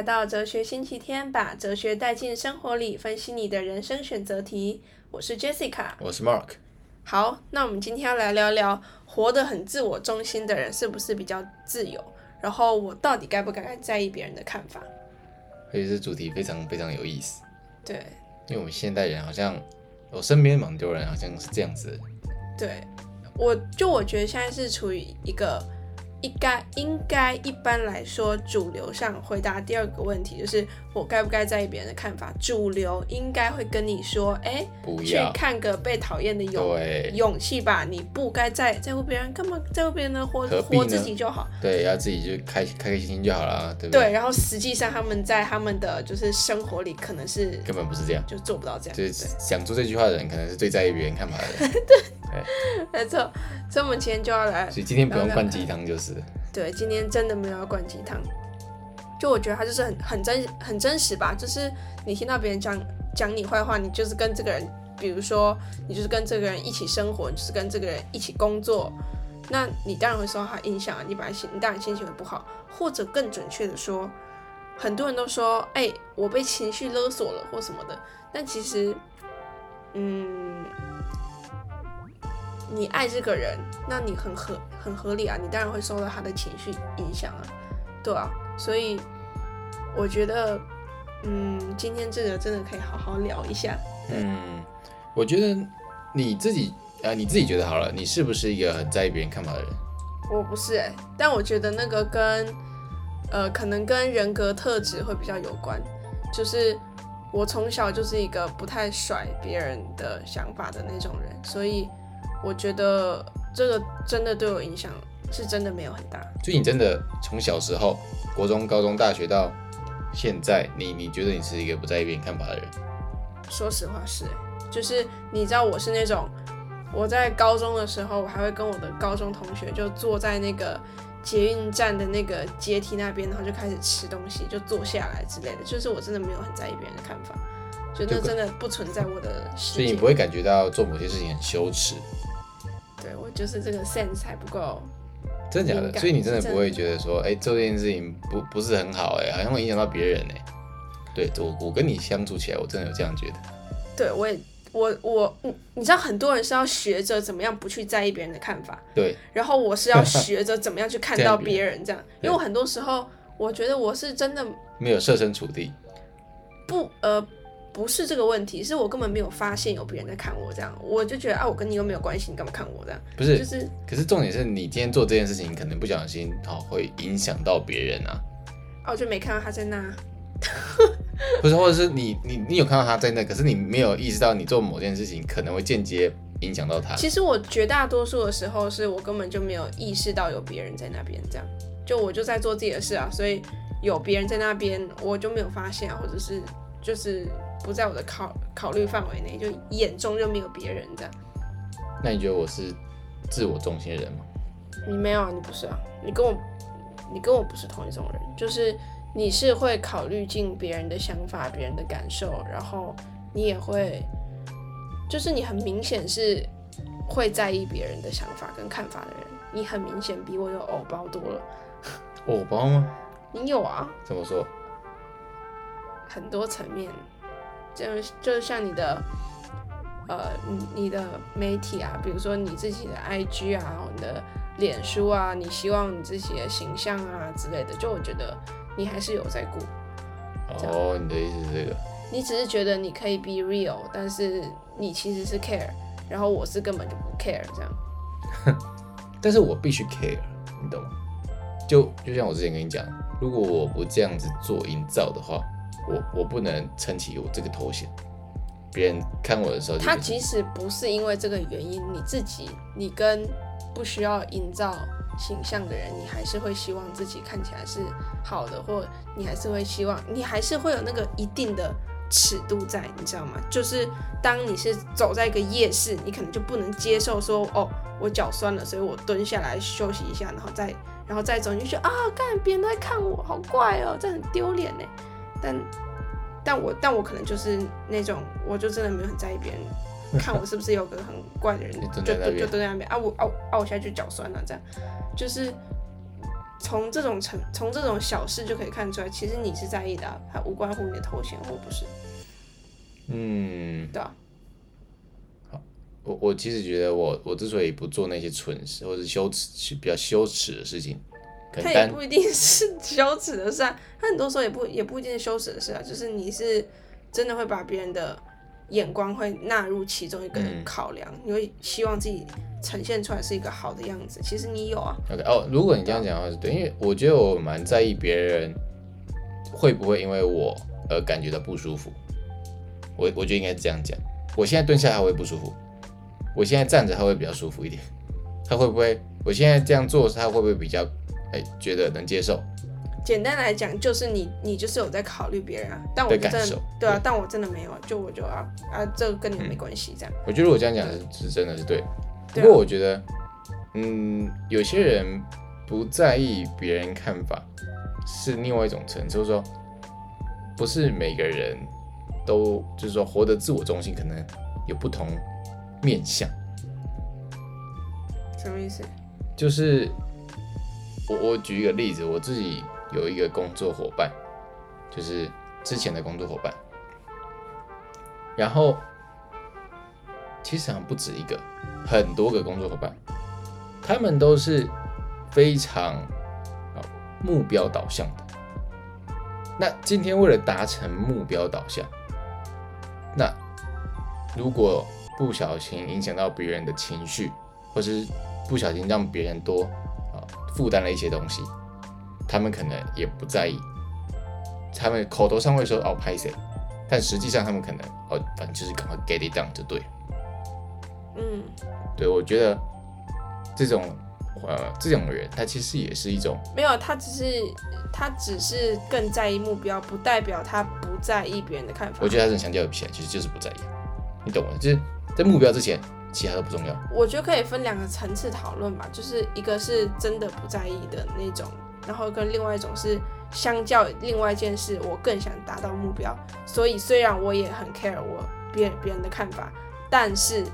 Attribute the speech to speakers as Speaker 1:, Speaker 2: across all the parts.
Speaker 1: 来到哲学星期天，把哲学带进生活里，分析你的人生选择题。我是 Jessica，
Speaker 2: 我是 Mark。
Speaker 1: 好，那我们今天要来聊聊，活得很自我中心的人是不是比较自由？然后我到底该不该在意别人的看法？
Speaker 2: 而且这主题非常非常有意思。
Speaker 1: 对，
Speaker 2: 因为我们现代人好像，我身边蛮多人好像是这样子。
Speaker 1: 对，我就我觉得现在是处于一个。应该应该一般来说，主流上回答第二个问题就是我该不该在意别人的看法？主流应该会跟你说，哎，
Speaker 2: 不要
Speaker 1: 去看个被讨厌的勇勇气吧，你不该在在乎别人，干嘛在乎别人呢？活活自己就好。
Speaker 2: 对，要自己就开开开心心就好了，对不
Speaker 1: 对？对，然后实际上他们在他们的就是生活里可能是
Speaker 2: 根本不是这样，
Speaker 1: 就做不到这样。
Speaker 2: 就是想说这句话的人，可能是最在意别人看法的人。
Speaker 1: 对，没错。所以我们今天就要来，
Speaker 2: 所以今天不用灌鸡汤就是。
Speaker 1: 对，今天真的没有要灌鸡汤，就我觉得他就是很很真很真实吧，就是你听到别人讲讲你坏话，你就是跟这个人，比如说你就是跟这个人一起生活，你就是跟这个人一起工作，那你当然会受到他影响，你本来心你当然心情会不好，或者更准确的说，很多人都说，哎，我被情绪勒索了或什么的，但其实，嗯。你爱这个人，那你很合很合理啊，你当然会受到他的情绪影响啊，对啊，所以我觉得，嗯，今天这个真的可以好好聊一下。
Speaker 2: 嗯，我觉得你自己啊，你自己觉得好了，你是不是一个很在意别人看法的人？
Speaker 1: 我不是哎，但我觉得那个跟呃，可能跟人格特质会比较有关，就是我从小就是一个不太甩别人的想法的那种人，所以。我觉得这个真的对我影响是真的没有很大。
Speaker 2: 所以你真的从小时候，国中、高中、大学到现在，你你觉得你是一个不在意别人看法的人？
Speaker 1: 说实话是，就是你知道我是那种，我在高中的时候，我还会跟我的高中同学就坐在那个捷运站的那个阶梯那边，然后就开始吃东西，就坐下来之类的。就是我真的没有很在意别人的看法，就那真的不存在我的世界。
Speaker 2: 所以你不会感觉到做某些事情很羞耻？
Speaker 1: 对，我就是这个 sense 还不够，
Speaker 2: 真的假的？所以你真的不会觉得说，哎，做这件事情不不是很好，哎，好像会影响到别人，哎，对，我我跟你相处起来，我真的有这样觉得。
Speaker 1: 对，我也我我你你知道，很多人是要学着怎么样不去在意别人的看法，
Speaker 2: 对，
Speaker 1: 然后我是要学着怎么样去看到别人这样，因为我很多时候我觉得我是真的
Speaker 2: 没有设身处地，
Speaker 1: 不呃。不是这个问题，是我根本没有发现有别人在看我这样，我就觉得啊，我跟你又没有关系，你干嘛看我这样？
Speaker 2: 不是，
Speaker 1: 就是，
Speaker 2: 可是重点是你今天做这件事情，可能不小心哦，会影响到别人啊。
Speaker 1: 啊，我就没看到他在那。
Speaker 2: 不是，或者是你你你有看到他在那，可是你没有意识到你做某件事情可能会间接影响到他。
Speaker 1: 其实我绝大多数的时候，是我根本就没有意识到有别人在那边，这样，就我就在做自己的事啊，所以有别人在那边，我就没有发现啊，或者是就是。不在我的考考虑范围内，就眼中就没有别人这样。
Speaker 2: 那你觉得我是自我中心的人吗？
Speaker 1: 你没有啊，你不是啊，你跟我，你跟我不是同一种人。就是你是会考虑进别人的想法、别人的感受，然后你也会，就是你很明显是会在意别人的想法跟看法的人。你很明显比我有偶包多了。
Speaker 2: 偶包吗？
Speaker 1: 你有啊？
Speaker 2: 怎么说？
Speaker 1: 很多层面。就就像你的，呃，你你的媒体啊，比如说你自己的 IG 啊，你的脸书啊，你希望你自己的形象啊之类的，就我觉得你还是有在顾。
Speaker 2: 哦，你的意思是这个？
Speaker 1: 你只是觉得你可以 be real，但是你其实是 care，然后我是根本就不 care 这样。
Speaker 2: 但是我必须 care，你懂吗？就就像我之前跟你讲，如果我不这样子做营造的话。我我不能撑起我这个头衔，别人看我的时候，
Speaker 1: 他即使不是因为这个原因，你自己，你跟不需要营造形象的人，你还是会希望自己看起来是好的，或你还是会希望，你还是会有那个一定的尺度在，你知道吗？就是当你是走在一个夜市，你可能就不能接受说，哦，我脚酸了，所以我蹲下来休息一下，然后再然后再走，你就觉得啊，干，别人都在看我，好怪哦，这很丢脸呢。但，但我但我可能就是那种，我就真的没有很在意别人 看我是不是有个很怪的人，就就就蹲在那边啊我啊啊我现在就脚酸了这样，就是从这种成从这种小事就可以看出来，其实你是在意的、啊，它无关乎你的头衔或不是。
Speaker 2: 嗯，
Speaker 1: 对啊。
Speaker 2: 好，我我其实觉得我我之所以不做那些蠢事或者羞耻比较羞耻的事情，可能
Speaker 1: 它也不一定是羞耻的事啊，他很多时候也不也不一定是羞耻的事啊，就是你是真的会把别人的眼光会纳入其中一个考量，嗯、你会希望自己呈现出来是一个好的样子。其实你有啊。
Speaker 2: OK，哦，如果你这样讲的话是对，因为我觉得我蛮在意别人会不会因为我而感觉到不舒服。我我觉得应该这样讲。我现在蹲下他会不舒服，我现在站着他会比较舒服一点。他会不会？我现在这样做他会不会比较哎觉得能接受？
Speaker 1: 简单来讲，就是你你就是有在考虑别人啊，但我真的对啊，但我真的没有，就我就啊啊，这个跟你没关系，这样、嗯。
Speaker 2: 我觉得我这样讲是是真的是对，不过我觉得，嗯，有些人不在意别人看法是另外一种层，就是说，不是每个人都就是说活得自我中心，可能有不同面相。
Speaker 1: 什么意思？
Speaker 2: 就是我我举一个例子，我自己。有一个工作伙伴，就是之前的工作伙伴，然后其实好像不止一个，很多个工作伙伴，他们都是非常啊目标导向的。那今天为了达成目标导向，那如果不小心影响到别人的情绪，或是不小心让别人多负担了一些东西。他们可能也不在意，他们口头上会说哦拍谁，但实际上他们可能哦反正就是赶快 get it done 就对。
Speaker 1: 嗯，
Speaker 2: 对，我觉得这种呃这种人，他其实也是一种
Speaker 1: 没有，他只是他只是更在意目标，不代表他不在意别人的看法。
Speaker 2: 我觉得他是强调不起来，其实就是不在意，你懂吗？就是在目标之前，其他都不重要。
Speaker 1: 我觉得可以分两个层次讨论吧，就是一个是真的不在意的那种。然后跟另外一种是相较另外一件事，我更想达到目标。所以虽然我也很 care 我别别人的看法，但是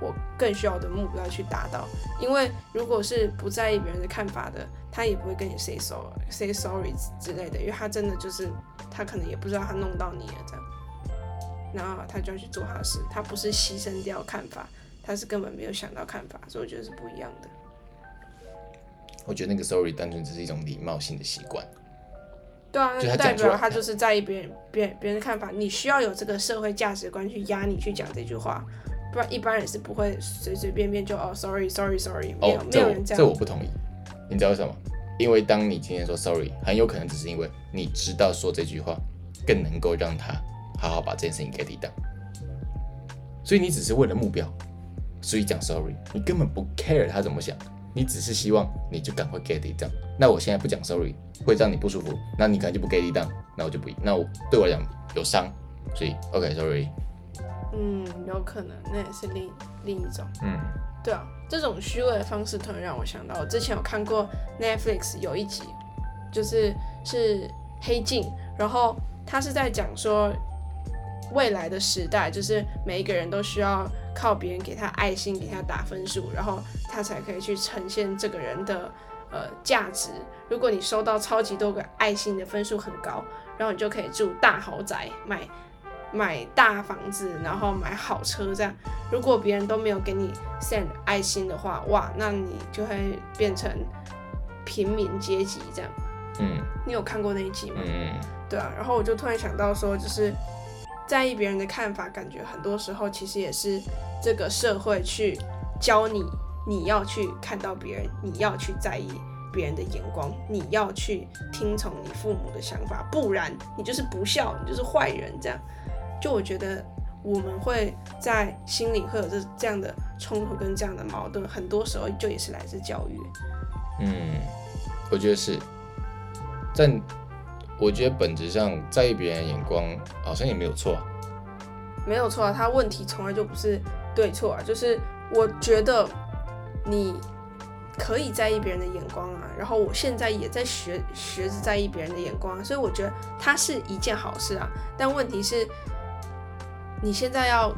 Speaker 1: 我更需要的目标去达到。因为如果是不在意别人的看法的，他也不会跟你 say sorry say sorry 之类的，因为他真的就是他可能也不知道他弄到你了这样，然后他就要去做他的事，他不是牺牲掉看法，他是根本没有想到看法，所以我觉得是不一样的。
Speaker 2: 我觉得那个 sorry 单纯只是一种礼貌性的习惯。
Speaker 1: 对啊，那代表他就是在意别人、别人、别人的看法。你需要有这个社会价值观去压你去讲这句话，不然一般人是不会随随便便就哦 sorry sorry sorry，没有、哦、没有人这样。
Speaker 2: 这我不同意。你知道为什么？因为当你今天说 sorry，很有可能只是因为你知道说这句话更能够让他好好把这件事情给抵挡，所以你只是为了目标，所以讲 sorry，你根本不 care 他怎么想。你只是希望你就赶快 get it done。那我现在不讲 sorry，会让你不舒服，那你可能就不 get it done，那我就不，那我对我来讲有伤，所以 OK sorry。
Speaker 1: 嗯，有可能，那也是另另一种。
Speaker 2: 嗯，
Speaker 1: 对啊，这种虚伪的方式突然让我想到，我之前有看过 Netflix 有一集，就是是黑镜，然后他是在讲说未来的时代，就是每一个人都需要。靠别人给他爱心，给他打分数，然后他才可以去呈现这个人的呃价值。如果你收到超级多个爱心的分数很高，然后你就可以住大豪宅，买买大房子，然后买好车这样。如果别人都没有给你 send 爱心的话，哇，那你就会变成平民阶级这样。
Speaker 2: 嗯，
Speaker 1: 你有看过那一集吗？
Speaker 2: 嗯，
Speaker 1: 对啊，然后我就突然想到说，就是。在意别人的看法，感觉很多时候其实也是这个社会去教你，你要去看到别人，你要去在意别人的眼光，你要去听从你父母的想法，不然你就是不孝，你就是坏人。这样，就我觉得我们会在心里会有这这样的冲突跟这样的矛盾，很多时候就也是来自教育。
Speaker 2: 嗯，我觉得是，在。我觉得本质上在意别人的眼光好像也没有错，
Speaker 1: 没有错啊，他问题从来就不是对错啊，就是我觉得你可以在意别人的眼光啊，然后我现在也在学学着在意别人的眼光，所以我觉得它是一件好事啊。但问题是，你现在要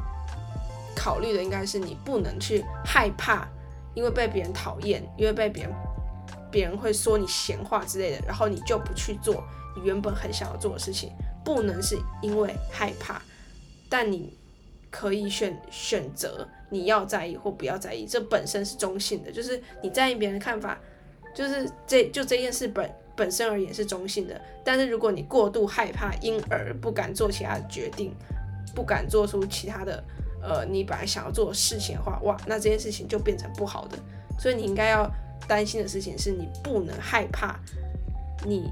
Speaker 1: 考虑的应该是你不能去害怕，因为被别人讨厌，因为被别人别人会说你闲话之类的，然后你就不去做原本很想要做的事情，不能是因为害怕，但你可以选选择你要在意或不要在意，这本身是中性的，就是你在意别人的看法，就是这就这件事本本身而言是中性的，但是如果你过度害怕，因而不敢做其他的决定，不敢做出其他的呃你本来想要做的事情的话，哇，那这件事情就变成不好的，所以你应该要。担心的事情是你不能害怕你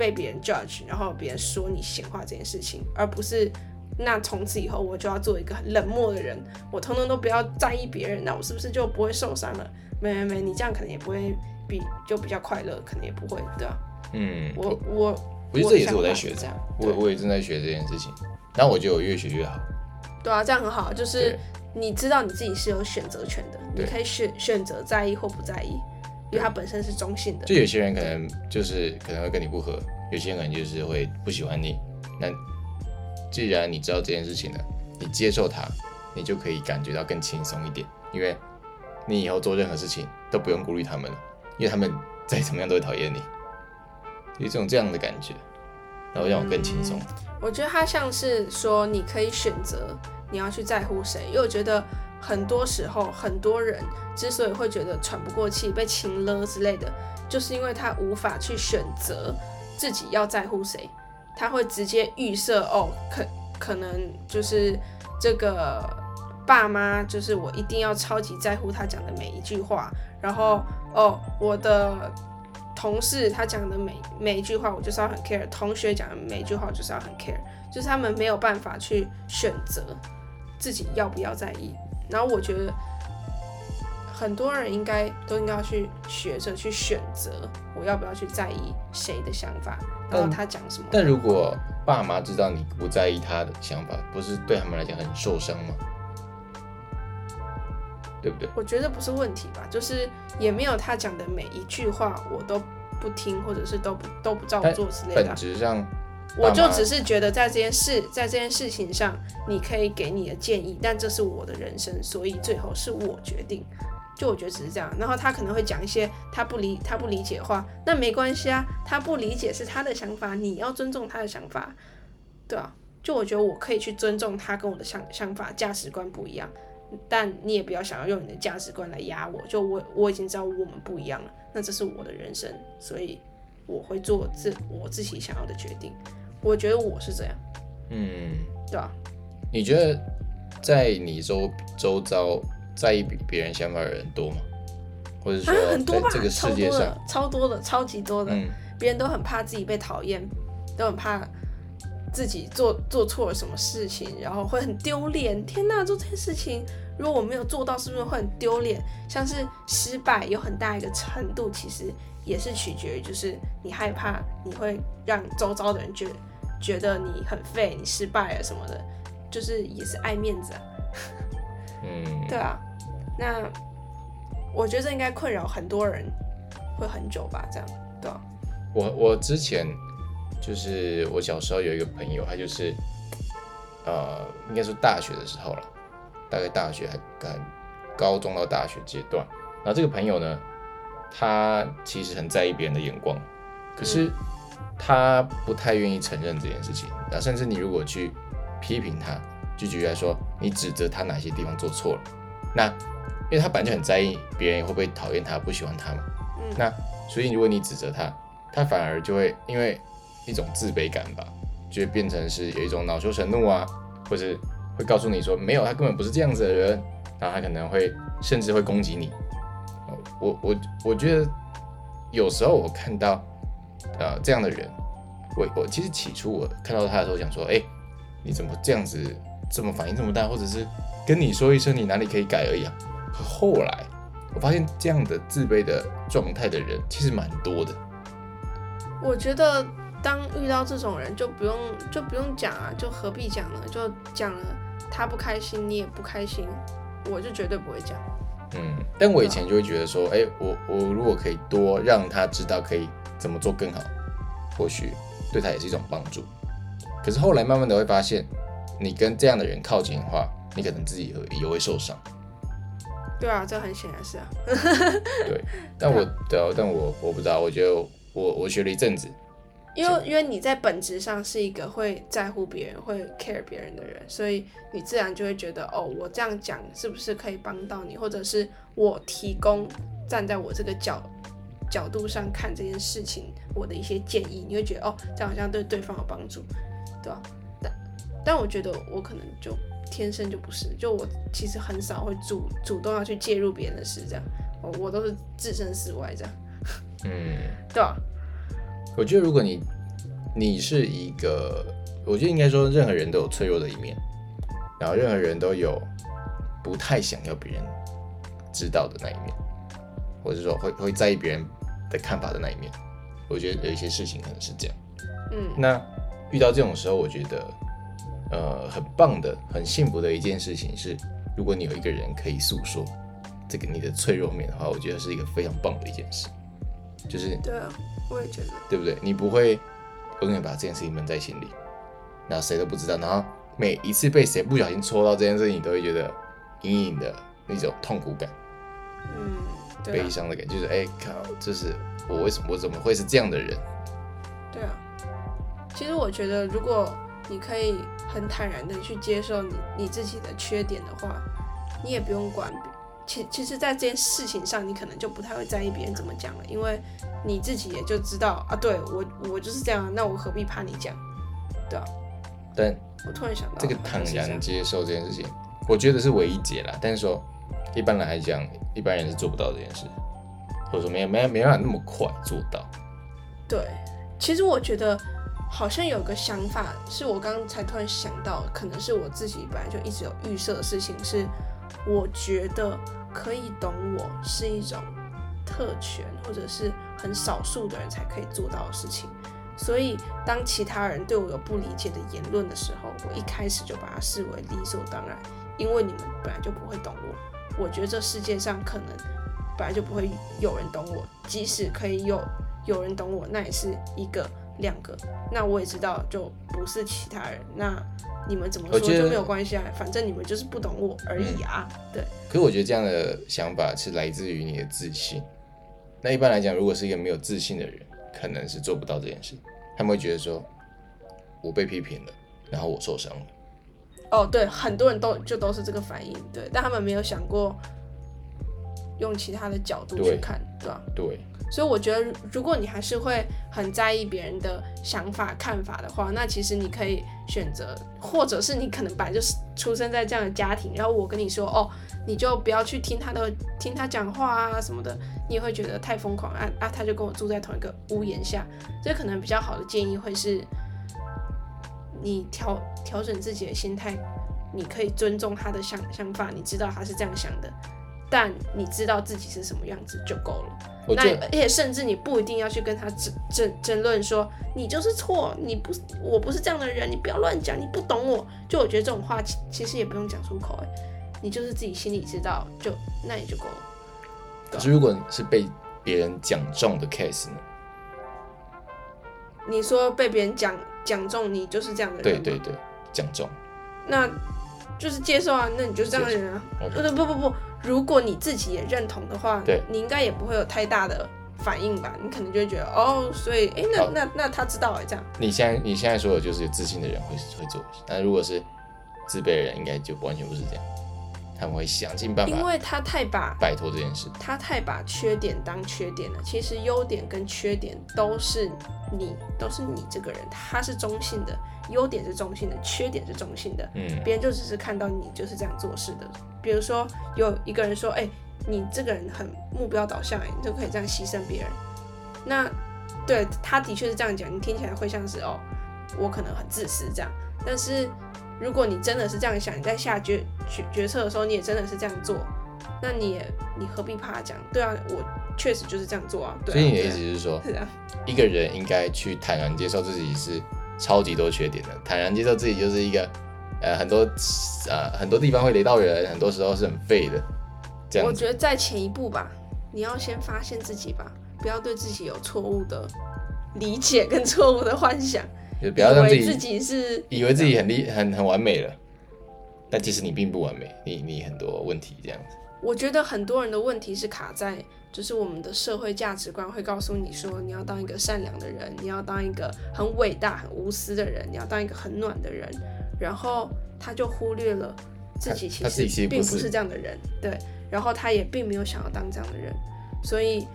Speaker 1: 被别人 judge，然后别人说你闲话这件事情，而不是那从此以后我就要做一个很冷漠的人，我通通都不要在意别人，那我是不是就不会受伤了？没没没，你这样可能也不会比就比较快乐，可能也不会，对吧？
Speaker 2: 嗯，
Speaker 1: 我我
Speaker 2: 我觉得这也是我在学这样，我我也正在学这件事情，但我觉得我越学越好。
Speaker 1: 对啊，这样很好，就是你知道你自己是有选择权的，你可以选选择在意或不在意。因为它本身是中性的，
Speaker 2: 就有些人可能就是可能会跟你不合，有些人可能就是会不喜欢你。那既然你知道这件事情了，你接受它，你就可以感觉到更轻松一点，因为你以后做任何事情都不用顾虑他们了，因为他们再怎么样都会讨厌你，有一种这样的感觉，然后让我更轻松。
Speaker 1: 嗯，我觉得他像是说你可以选择你要去在乎谁，因为我觉得。很多时候，很多人之所以会觉得喘不过气、被情勒之类的，就是因为他无法去选择自己要在乎谁，他会直接预设哦，可可能就是这个爸妈，就是我一定要超级在乎他讲的每一句话，然后哦，我的同事他讲的每每一句话，我就是要很 care，同学讲的每一句话，我就是要很 care，就是他们没有办法去选择自己要不要在意。然后我觉得很多人应该都应该要去学着去选择，我要不要去在意谁的想法，然后他讲什么。
Speaker 2: 但如果爸妈知道你不在意他的想法，不是对他们来讲很受伤吗？对不对？
Speaker 1: 我觉得不是问题吧，就是也没有他讲的每一句话我都不听，或者是都不都不照做之类的。
Speaker 2: 本质上。
Speaker 1: 我就只是觉得在这件事，在这件事情上，你可以给你的建议，但这是我的人生，所以最后是我决定。就我觉得只是这样，然后他可能会讲一些他不理他不理解的话，那没关系啊，他不理解是他的想法，你要尊重他的想法，对啊。就我觉得我可以去尊重他跟我的想想法价值观不一样，但你也不要想要用你的价值观来压我。就我我已经知道我们不一样了，那这是我的人生，所以我会做自我自己想要的决定。我觉得我是这样，
Speaker 2: 嗯，
Speaker 1: 对啊。
Speaker 2: 你觉得在你周周遭在意别人想法的人多吗？或者说在这个世界上
Speaker 1: 超多的，超级多的，别、嗯、人都很怕自己被讨厌，都很怕自己做做错了什么事情，然后会很丢脸。天哪，做这件事情如果我没有做到，是不是会很丢脸？像是失败有很大一个程度，其实也是取决于，就是你害怕你会让周遭的人觉得。觉得你很废，你失败了什么的，就是也是爱面子啊。
Speaker 2: 嗯，
Speaker 1: 对啊。那我觉得这应该困扰很多人，会很久吧？这样，对啊。
Speaker 2: 我我之前就是我小时候有一个朋友，他就是呃，应该是大学的时候了，大概大学还高中到大学阶段。然后这个朋友呢，他其实很在意别人的眼光，可是。嗯他不太愿意承认这件事情，那甚至你如果去批评他，就举例来说，你指责他哪些地方做错了，那因为他本来就很在意别人会不会讨厌他、不喜欢他嘛，嗯、那所以如果你指责他，他反而就会因为一种自卑感吧，就会变成是有一种恼羞成怒啊，或者会告诉你说没有，他根本不是这样子的人，然后他可能会甚至会攻击你。我我我觉得有时候我看到。呃，这样的人，我我其实起初我看到他的时候想说，哎，你怎么这样子，这么反应这么大，或者是跟你说一声你哪里可以改而已啊。后来我发现这样的自卑的状态的人其实蛮多的。
Speaker 1: 我觉得当遇到这种人，就不用就不用讲啊，就何必讲呢？就讲了，他不开心，你也不开心，我就绝对不会讲。
Speaker 2: 嗯，但我以前就会觉得说，哎，我我如果可以多让他知道可以。怎么做更好？或许对他也是一种帮助。可是后来慢慢的会发现，你跟这样的人靠近的话，你可能自己也会受伤。
Speaker 1: 对啊，这很显然是啊。
Speaker 2: 对，但我对啊，但我我不知道，我觉得我我学了一阵子。
Speaker 1: 因为因为你在本质上是一个会在乎别人、会 care 别人的人，所以你自然就会觉得，哦，我这样讲是不是可以帮到你，或者是我提供站在我这个角角度上看这件事情，我的一些建议，你会觉得，哦，这样好像对对方有帮助，对吧？但但我觉得我可能就天生就不是，就我其实很少会主主动要去介入别人的事，这样，我我都是置身事外这样，
Speaker 2: 嗯，
Speaker 1: 对吧？
Speaker 2: 我觉得，如果你你是一个，我觉得应该说，任何人都有脆弱的一面，然后任何人都有不太想要别人知道的那一面，或者说会会在意别人的看法的那一面。我觉得有一些事情可能是这样。
Speaker 1: 嗯，
Speaker 2: 那遇到这种时候，我觉得，呃，很棒的、很幸福的一件事情是，如果你有一个人可以诉说这个你的脆弱面的话，我觉得是一个非常棒的一件事。就是
Speaker 1: 对啊。我也觉得，
Speaker 2: 对不对？你不会永远把这件事情闷在心里，然后谁都不知道。然后每一次被谁不小心戳到这件事情，你都会觉得隐隐的那种痛苦感，
Speaker 1: 嗯，
Speaker 2: 悲伤的感觉，就是哎靠，就是我为什么我怎么会是这样的人？
Speaker 1: 对啊，其实我觉得，如果你可以很坦然的去接受你你自己的缺点的话，你也不用管。其其实，在这件事情上，你可能就不太会在意别人怎么讲了，因为你自己也就知道啊，对我我就是这样，那我何必怕你讲，对啊。
Speaker 2: 但
Speaker 1: 我突然想到，
Speaker 2: 这个坦然接受这件事情，我觉得是唯一解啦。但是说，一般来讲，一般人是做不到这件事，或者说没没没办法那么快做到。
Speaker 1: 对，其实我觉得好像有个想法，是我刚才突然想到，可能是我自己本来就一直有预设的事情，是我觉得。可以懂我是一种特权，或者是很少数的人才可以做到的事情。所以，当其他人对我有不理解的言论的时候，我一开始就把它视为理所当然，因为你们本来就不会懂我。我觉得这世界上可能本来就不会有人懂我，即使可以有有人懂我，那也是一个两个。那我也知道，就不是其他人。那。你们怎么说就没有关系啊，反正你们就是不懂我而已啊。嗯、对。
Speaker 2: 可是我觉得这样的想法是来自于你的自信。那一般来讲，如果是一个没有自信的人，可能是做不到这件事。他们会觉得说，我被批评了，然后我受伤了。
Speaker 1: 哦，对，很多人都就都是这个反应，对，但他们没有想过用其他的角度去看，对吧？
Speaker 2: 对。
Speaker 1: 所以我觉得，如果你还是会很在意别人的想法、看法的话，那其实你可以选择，或者是你可能本来就是出生在这样的家庭，然后我跟你说，哦，你就不要去听他的，听他讲话啊什么的，你也会觉得太疯狂啊啊！他就跟我住在同一个屋檐下，这可能比较好的建议会是，你调调整自己的心态，你可以尊重他的想想法，你知道他是这样想的。但你知道自己是什么样子就够了。那而且甚至你不一定要去跟他争争争论说你就是错，你不是我不是这样的人，你不要乱讲，你不懂我。就我觉得这种话其其实也不用讲出口，哎，你就是自己心里知道，就那也就够了。
Speaker 2: 可是如果你是被别人讲中的 case 呢？
Speaker 1: 你说被别人讲讲中，你就是这样的人？
Speaker 2: 对对对，讲中。
Speaker 1: 那就是接受啊，那你就是这样的人啊。不不不不。如果你自己也认同的话，
Speaker 2: 对，
Speaker 1: 你应该也不会有太大的反应吧？你可能就会觉得哦，所以哎，那那那他知道哎，这样。
Speaker 2: 你现在你现在说的就是有自信的人会会做，但如果是自卑的人，应该就完全不是这样。他们会想尽办法，
Speaker 1: 因为他太把
Speaker 2: 摆脱这件事，
Speaker 1: 他太把缺点当缺点了。其实优点跟缺点都是你，都是你这个人，他是中性的。优点是中性的，缺点是中性的。
Speaker 2: 嗯，
Speaker 1: 别人就只是看到你就是这样做事的。比如说，有一个人说：“哎、欸，你这个人很目标导向，哎，你就可以这样牺牲别人。”那对他的确是这样讲，你听起来会像是哦，我可能很自私这样。但是如果你真的是这样想，你在下决决决策的时候，你也真的是这样做，那你也你何必怕讲？对啊，我确实就是这样做啊。对啊，
Speaker 2: 所以你的意思是说，
Speaker 1: 是啊，
Speaker 2: 一个人应该去坦然接受自己是。超级多缺点的，坦然接受自己就是一个，呃，很多，呃，很多地方会雷到人，很多时候是很废的。这样，
Speaker 1: 我觉得在前一步吧，你要先发现自己吧，不要对自己有错误的理解跟错误的幻想，
Speaker 2: 就不要让自己
Speaker 1: 以为自己是
Speaker 2: 以为自己很厉很很完美了，但其实你并不完美，你你很多问题这样子。
Speaker 1: 我觉得很多人的问题是卡在，就是我们的社会价值观会告诉你说，你要当一个善良的人，你要当一个很伟大、很无私的人，你要当一个很暖的人，然后他就忽略了自己其实并不是这样的人，对，然后他也并没有想要当这样的人，所以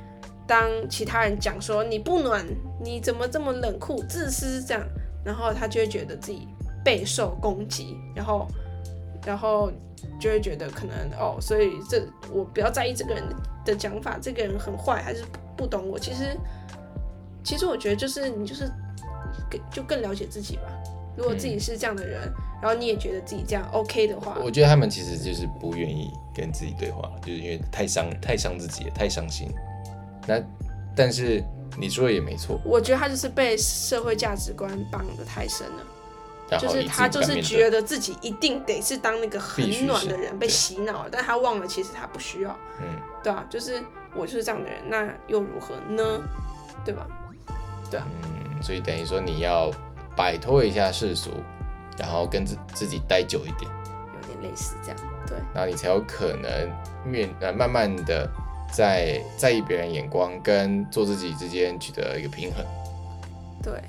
Speaker 1: 当其他人讲说你不暖，你怎么这么冷酷、自私这样，然后他就会觉得自己备受攻击，然后，然后。就会觉得可能哦，所以这我不要在意这个人的讲法，这个人很坏还是不懂我。其实，其实我觉得就是你就是更就更了解自己吧。如果自己是这样的人，然后你也觉得自己这样 OK 的话，
Speaker 2: 我觉得他们其实就是不愿意跟自己对话，就是因为太伤太伤自己，太伤心。那但是你说的也没错，
Speaker 1: 我觉得他就是被社会价值观绑得太深了。就是他，就是觉得自己一定得是当那个很暖的人，被洗脑了，但他忘了其实他不需要，嗯，对啊，就是我就是这样的人，那又如何呢？对吧？对啊，
Speaker 2: 嗯，所以等于说你要摆脱一下世俗，然后跟自自己待久一点，
Speaker 1: 有点类似这样，对，
Speaker 2: 然后你才有可能面呃慢慢的在在意别人眼光跟做自己之间取得一个平衡，
Speaker 1: 对，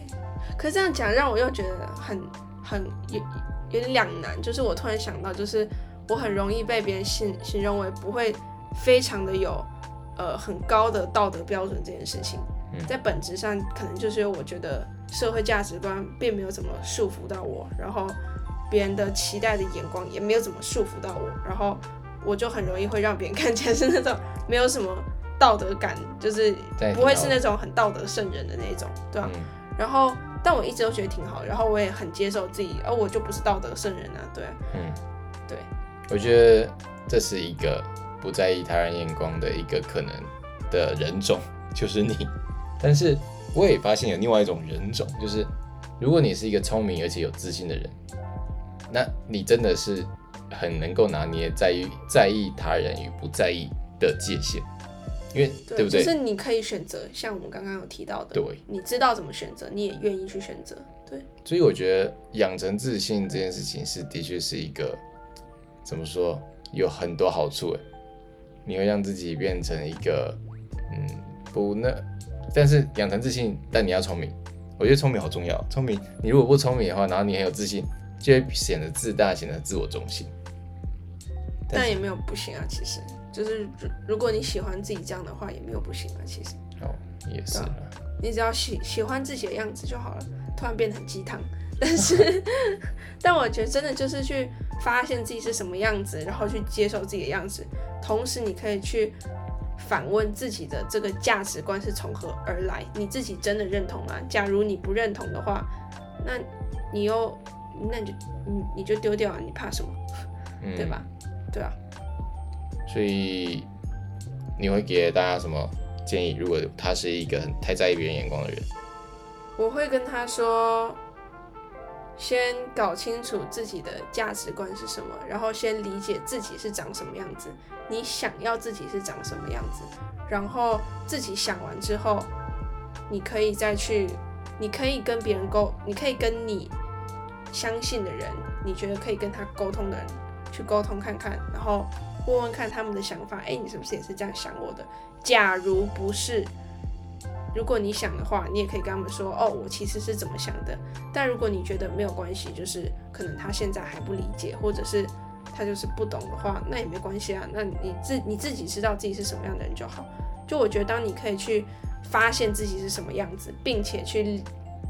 Speaker 1: 可是这样讲让我又觉得很。很有有点两难，就是我突然想到，就是我很容易被别人形形容为不会非常的有呃很高的道德标准这件事情，在本质上可能就是因为我觉得社会价值观并没有怎么束缚到我，然后别人的期待的眼光也没有怎么束缚到我，然后我就很容易会让别人看起来是那种没有什么道德感，就是不会是那种很道德圣人的那种，对吧？然后。但我一直都觉得挺好，然后我也很接受自己，而我就不是道德圣人啊，对，嗯，对，
Speaker 2: 我觉得这是一个不在意他人眼光的一个可能的人种，就是你。但是我也发现有另外一种人种，就是如果你是一个聪明而且有自信的人，那你真的是很能够拿捏在意在意他人与不在意的界限。因为对，对不对？
Speaker 1: 就是你可以选择，像我们刚刚有提到的，
Speaker 2: 对，
Speaker 1: 你知道怎么选择，你也愿意去选择，对。
Speaker 2: 所以我觉得养成自信这件事情是的确是一个怎么说，有很多好处诶。你会让自己变成一个嗯不那，但是养成自信，但你要聪明。我觉得聪明好重要，聪明你如果不聪明的话，然后你很有自信，就会显得自大，显得自我中心。
Speaker 1: 但，但也没有不行啊，其实。就是如果你喜欢自己这样的话，也没有不行啊。其实
Speaker 2: 哦，也是啊。
Speaker 1: 你只要喜喜欢自己的样子就好了。突然变得很鸡汤，但是 但我觉得真的就是去发现自己是什么样子，然后去接受自己的样子。同时，你可以去反问自己的这个价值观是从何而来？你自己真的认同吗？假如你不认同的话，那你又那你就你你就丢掉了，你怕什么？嗯、对吧？对啊。
Speaker 2: 所以你会给大家什么建议？如果他是一个很太在意别人眼光的人，
Speaker 1: 我会跟他说，先搞清楚自己的价值观是什么，然后先理解自己是长什么样子，你想要自己是长什么样子，然后自己想完之后，你可以再去，你可以跟别人沟，你可以跟你相信的人，你觉得可以跟他沟通的人去沟通看看，然后。问问看他们的想法，哎，你是不是也是这样想我的？假如不是，如果你想的话，你也可以跟他们说，哦，我其实是怎么想的。但如果你觉得没有关系，就是可能他现在还不理解，或者是他就是不懂的话，那也没关系啊。那你自你自己知道自己是什么样的人就好。就我觉得，当你可以去发现自己是什么样子，并且去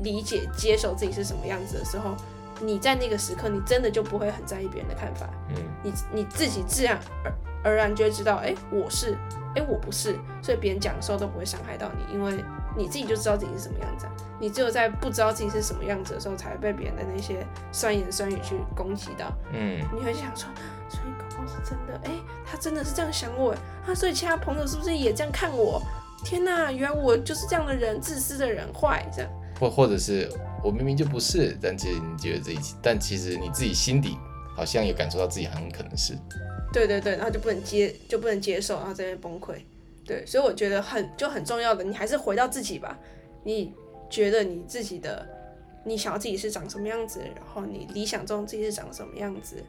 Speaker 1: 理解、接受自己是什么样子的时候。你在那个时刻，你真的就不会很在意别人的看法。嗯，你你自己自然而而然就会知道，哎，我是，哎，我不是，所以别人讲的时候都不会伤害到你，因为你自己就知道自己是什么样子。你只有在不知道自己是什么样子的时候，才会被别人的那些酸言酸语去攻击到。嗯，你会想说，所以搞不好是真的，哎，他真的是这样想我，啊所以其他朋友是不是也这样看我？天哪，原来我就是这样的人，自私的人，坏这样。
Speaker 2: 或或者是。我明明就不是，但其实你觉得自己，但其实你自己心底好像也感受到自己很可能是。
Speaker 1: 对对对，然后就不能接，就不能接受，然后在那边崩溃。对，所以我觉得很就很重要的，你还是回到自己吧。你觉得你自己的，你想要自己是长什么样子，然后你理想中自己是长什么样子，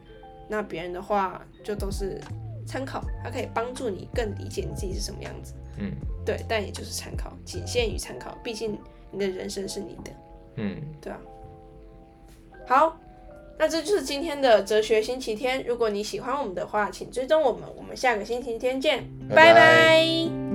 Speaker 1: 那别人的话就都是参考，它可以帮助你更理解你自己是什么样子。
Speaker 2: 嗯，
Speaker 1: 对，但也就是参考，仅限于参考，毕竟你的人生是你的。
Speaker 2: 嗯，
Speaker 1: 对啊。好，那这就是今天的哲学星期天。如果你喜欢我们的话，请追踪我们，我们下个星期天见，拜拜。拜拜。